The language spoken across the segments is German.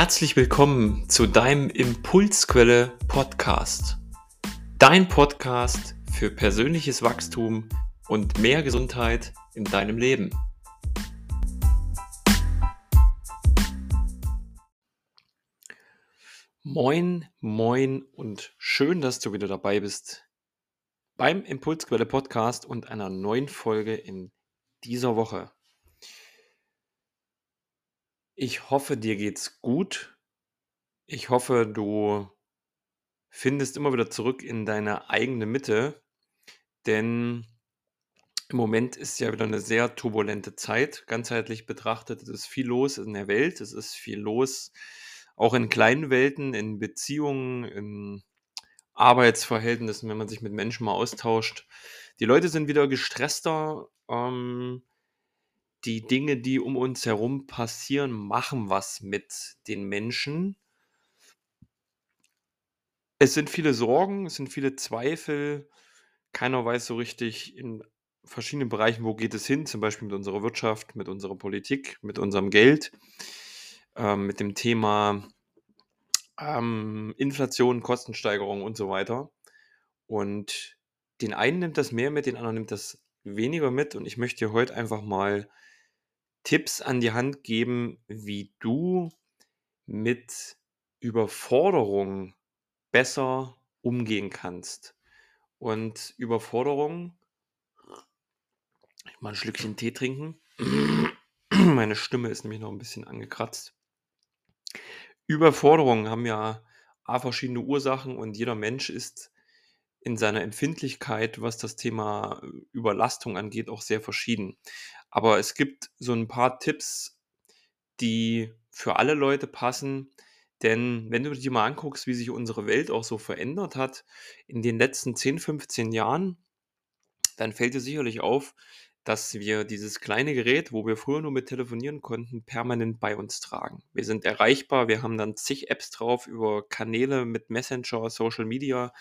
Herzlich willkommen zu deinem Impulsquelle Podcast. Dein Podcast für persönliches Wachstum und mehr Gesundheit in deinem Leben. Moin, moin und schön, dass du wieder dabei bist beim Impulsquelle Podcast und einer neuen Folge in dieser Woche. Ich hoffe, dir geht's gut. Ich hoffe, du findest immer wieder zurück in deine eigene Mitte, denn im Moment ist ja wieder eine sehr turbulente Zeit. Ganzheitlich betrachtet, es ist viel los in der Welt, es ist viel los auch in kleinen Welten, in Beziehungen, in Arbeitsverhältnissen, wenn man sich mit Menschen mal austauscht. Die Leute sind wieder gestresster. Ähm, die Dinge, die um uns herum passieren, machen was mit den Menschen. Es sind viele Sorgen, es sind viele Zweifel. Keiner weiß so richtig in verschiedenen Bereichen, wo geht es hin, zum Beispiel mit unserer Wirtschaft, mit unserer Politik, mit unserem Geld, ähm, mit dem Thema ähm, Inflation, Kostensteigerung und so weiter. Und den einen nimmt das mehr mit, den anderen nimmt das weniger mit. Und ich möchte heute einfach mal Tipps an die Hand geben, wie du mit Überforderung besser umgehen kannst. Und Überforderung, ich mal ein Schlückchen Tee trinken. Meine Stimme ist nämlich noch ein bisschen angekratzt. Überforderungen haben ja A, verschiedene Ursachen und jeder Mensch ist in seiner Empfindlichkeit, was das Thema Überlastung angeht, auch sehr verschieden. Aber es gibt so ein paar Tipps, die für alle Leute passen. Denn wenn du dir mal anguckst, wie sich unsere Welt auch so verändert hat in den letzten 10, 15 Jahren, dann fällt dir sicherlich auf, dass wir dieses kleine Gerät, wo wir früher nur mit telefonieren konnten, permanent bei uns tragen. Wir sind erreichbar, wir haben dann zig Apps drauf über Kanäle mit Messenger, Social Media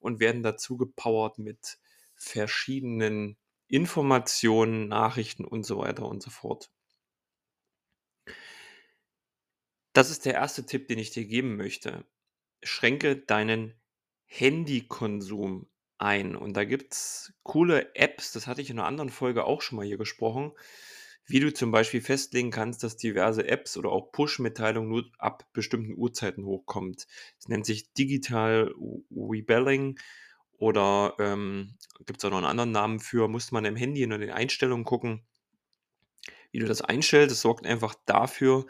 und werden dazu gepowert mit verschiedenen Informationen, Nachrichten und so weiter und so fort. Das ist der erste Tipp, den ich dir geben möchte. Schränke deinen Handykonsum ein. Und da gibt es coole Apps, das hatte ich in einer anderen Folge auch schon mal hier gesprochen, wie du zum Beispiel festlegen kannst, dass diverse Apps oder auch Push-Mitteilungen nur ab bestimmten Uhrzeiten hochkommt. Es nennt sich Digital Rebelling oder ähm, gibt es auch noch einen anderen Namen für, muss man im Handy in den Einstellungen gucken, wie du das einstellst. Das sorgt einfach dafür,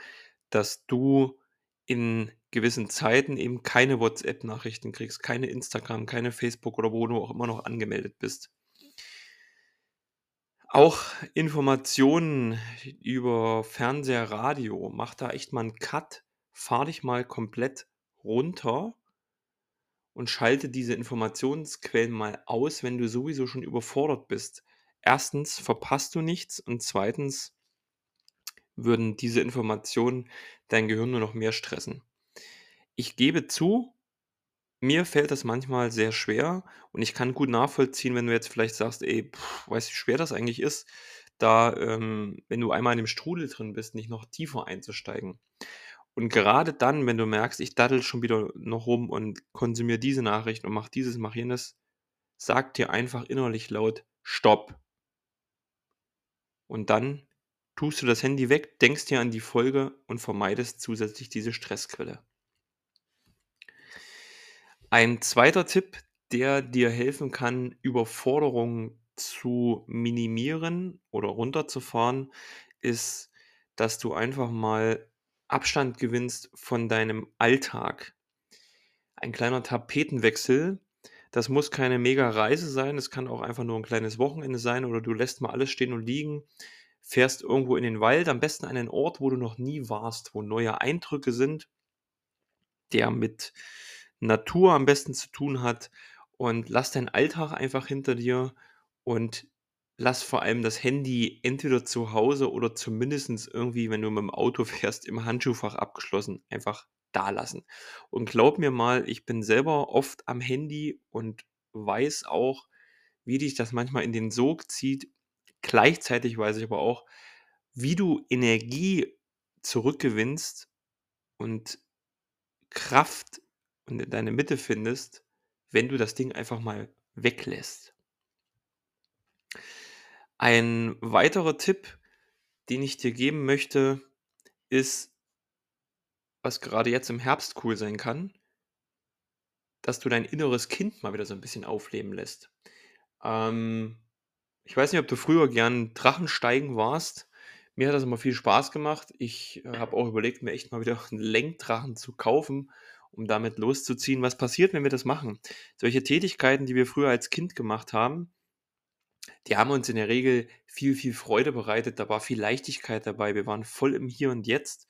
dass du in gewissen Zeiten eben keine WhatsApp-Nachrichten kriegst, keine Instagram, keine Facebook oder wo du auch immer noch angemeldet bist. Auch Informationen über Fernseher, Radio, mach da echt mal einen Cut, fahr dich mal komplett runter und schalte diese Informationsquellen mal aus, wenn du sowieso schon überfordert bist. Erstens verpasst du nichts und zweitens würden diese Informationen dein Gehirn nur noch mehr stressen. Ich gebe zu, mir fällt das manchmal sehr schwer und ich kann gut nachvollziehen, wenn du jetzt vielleicht sagst, ey, pff, weißt du, wie schwer das eigentlich ist, da, ähm, wenn du einmal in dem Strudel drin bist, nicht noch tiefer einzusteigen. Und gerade dann, wenn du merkst, ich daddel schon wieder noch rum und konsumiere diese Nachricht und mach dieses, mach jenes, sag dir einfach innerlich laut Stopp. Und dann tust du das Handy weg, denkst dir an die Folge und vermeidest zusätzlich diese Stressquelle. Ein zweiter Tipp, der dir helfen kann, Überforderungen zu minimieren oder runterzufahren, ist, dass du einfach mal Abstand gewinnst von deinem Alltag. Ein kleiner Tapetenwechsel, das muss keine mega Reise sein, es kann auch einfach nur ein kleines Wochenende sein oder du lässt mal alles stehen und liegen, fährst irgendwo in den Wald, am besten an einen Ort, wo du noch nie warst, wo neue Eindrücke sind, der mit Natur am besten zu tun hat und lass deinen Alltag einfach hinter dir und lass vor allem das Handy entweder zu Hause oder zumindest irgendwie, wenn du mit dem Auto fährst, im Handschuhfach abgeschlossen, einfach da lassen. Und glaub mir mal, ich bin selber oft am Handy und weiß auch, wie dich das manchmal in den Sog zieht. Gleichzeitig weiß ich aber auch, wie du Energie zurückgewinnst, und Kraft und in deine Mitte findest, wenn du das Ding einfach mal weglässt. Ein weiterer Tipp, den ich dir geben möchte, ist, was gerade jetzt im Herbst cool sein kann, dass du dein inneres Kind mal wieder so ein bisschen aufleben lässt. Ähm, ich weiß nicht, ob du früher gern Drachensteigen warst. Mir hat das immer viel Spaß gemacht. Ich, äh, habe auch überlegt, mir echt mal wieder einen Lenkdrachen zu kaufen, um damit loszuziehen. Was passiert, wenn wir das machen? Solche Tätigkeiten, die wir früher als Kind gemacht haben, die haben uns in der Regel viel, viel Freude bereitet. Da war viel Leichtigkeit dabei. Wir waren voll im Hier und Jetzt.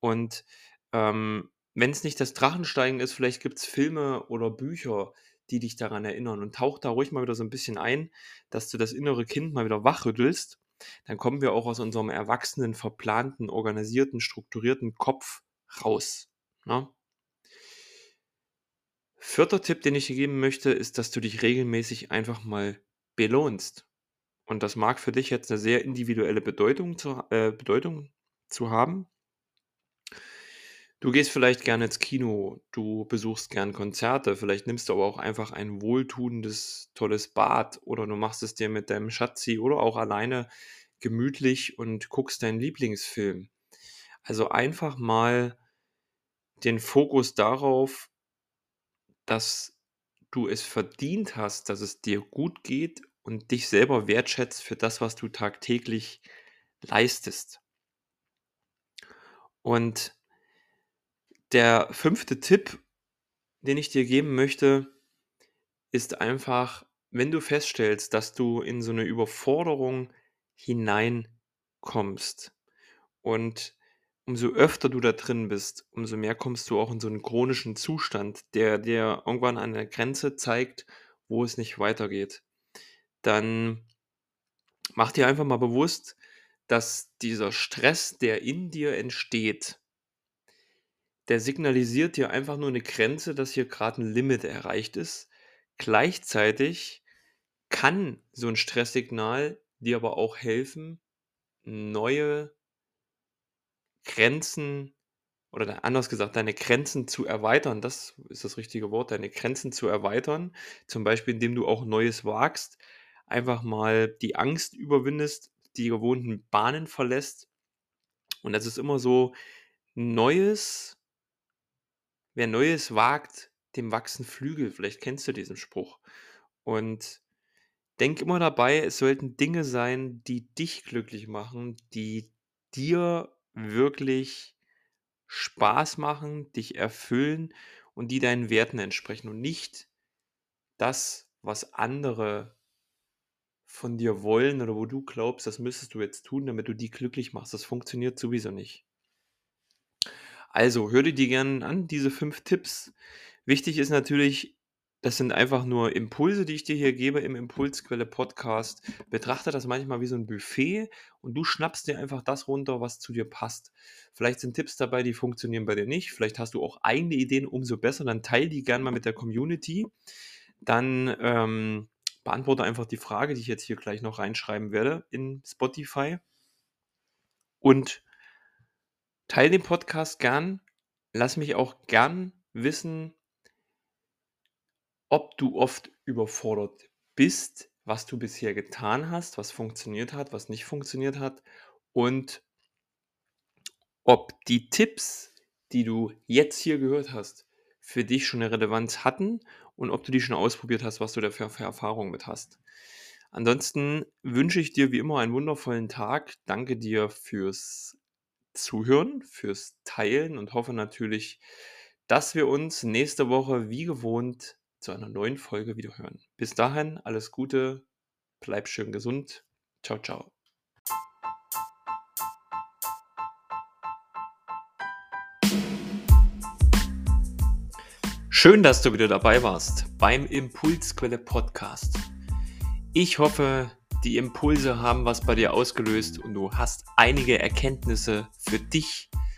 Und ähm, wenn es nicht das Drachensteigen ist, vielleicht gibt es Filme oder Bücher, die dich daran erinnern. Und tauch da ruhig mal wieder so ein bisschen ein, dass du das innere Kind mal wieder wachrüttelst. Dann kommen wir auch aus unserem erwachsenen, verplanten, organisierten, strukturierten Kopf raus. Ne? Vierter Tipp, den ich dir geben möchte, ist, dass du dich regelmäßig einfach mal belohnst. Und das mag für dich jetzt eine sehr individuelle Bedeutung zu, äh, Bedeutung zu haben. Du gehst vielleicht gerne ins Kino, du besuchst gern Konzerte, vielleicht nimmst du aber auch einfach ein wohltuendes, tolles Bad oder du machst es dir mit deinem Schatzi oder auch alleine gemütlich und guckst deinen Lieblingsfilm. Also einfach mal den Fokus darauf, dass du es verdient hast, dass es dir gut geht und dich selber wertschätzt für das, was du tagtäglich leistest. Und der fünfte Tipp, den ich dir geben möchte, ist einfach, wenn du feststellst, dass du in so eine Überforderung hineinkommst und umso öfter du da drin bist, umso mehr kommst du auch in so einen chronischen Zustand, der dir irgendwann an der Grenze zeigt, wo es nicht weitergeht dann mach dir einfach mal bewusst, dass dieser Stress, der in dir entsteht, der signalisiert dir einfach nur eine Grenze, dass hier gerade ein Limit erreicht ist. Gleichzeitig kann so ein Stresssignal dir aber auch helfen, neue Grenzen oder anders gesagt, deine Grenzen zu erweitern. Das ist das richtige Wort, deine Grenzen zu erweitern. Zum Beispiel, indem du auch Neues wagst einfach mal die Angst überwindest, die gewohnten Bahnen verlässt. Und das ist immer so, Neues, wer Neues wagt, dem wachsen Flügel. Vielleicht kennst du diesen Spruch. Und denk immer dabei, es sollten Dinge sein, die dich glücklich machen, die dir wirklich Spaß machen, dich erfüllen und die deinen Werten entsprechen und nicht das, was andere von dir wollen oder wo du glaubst, das müsstest du jetzt tun, damit du die glücklich machst. Das funktioniert sowieso nicht. Also, hör dir die gerne an, diese fünf Tipps. Wichtig ist natürlich, das sind einfach nur Impulse, die ich dir hier gebe im Impulsquelle Podcast. Betrachte das manchmal wie so ein Buffet und du schnappst dir einfach das runter, was zu dir passt. Vielleicht sind Tipps dabei, die funktionieren bei dir nicht. Vielleicht hast du auch eigene Ideen, umso besser. Dann teile die gerne mal mit der Community. Dann ähm, beantworte einfach die Frage, die ich jetzt hier gleich noch reinschreiben werde in Spotify. Und teile den Podcast gern. Lass mich auch gern wissen, ob du oft überfordert bist, was du bisher getan hast, was funktioniert hat, was nicht funktioniert hat und ob die Tipps, die du jetzt hier gehört hast, für dich schon eine Relevanz hatten und ob du die schon ausprobiert hast, was du da für, für Erfahrungen mit hast. Ansonsten wünsche ich dir wie immer einen wundervollen Tag. Danke dir fürs Zuhören, fürs Teilen und hoffe natürlich, dass wir uns nächste Woche wie gewohnt zu einer neuen Folge wieder hören. Bis dahin, alles Gute, bleib schön gesund. Ciao, ciao. Schön, dass du wieder dabei warst beim Impulsquelle Podcast. Ich hoffe, die Impulse haben was bei dir ausgelöst und du hast einige Erkenntnisse für dich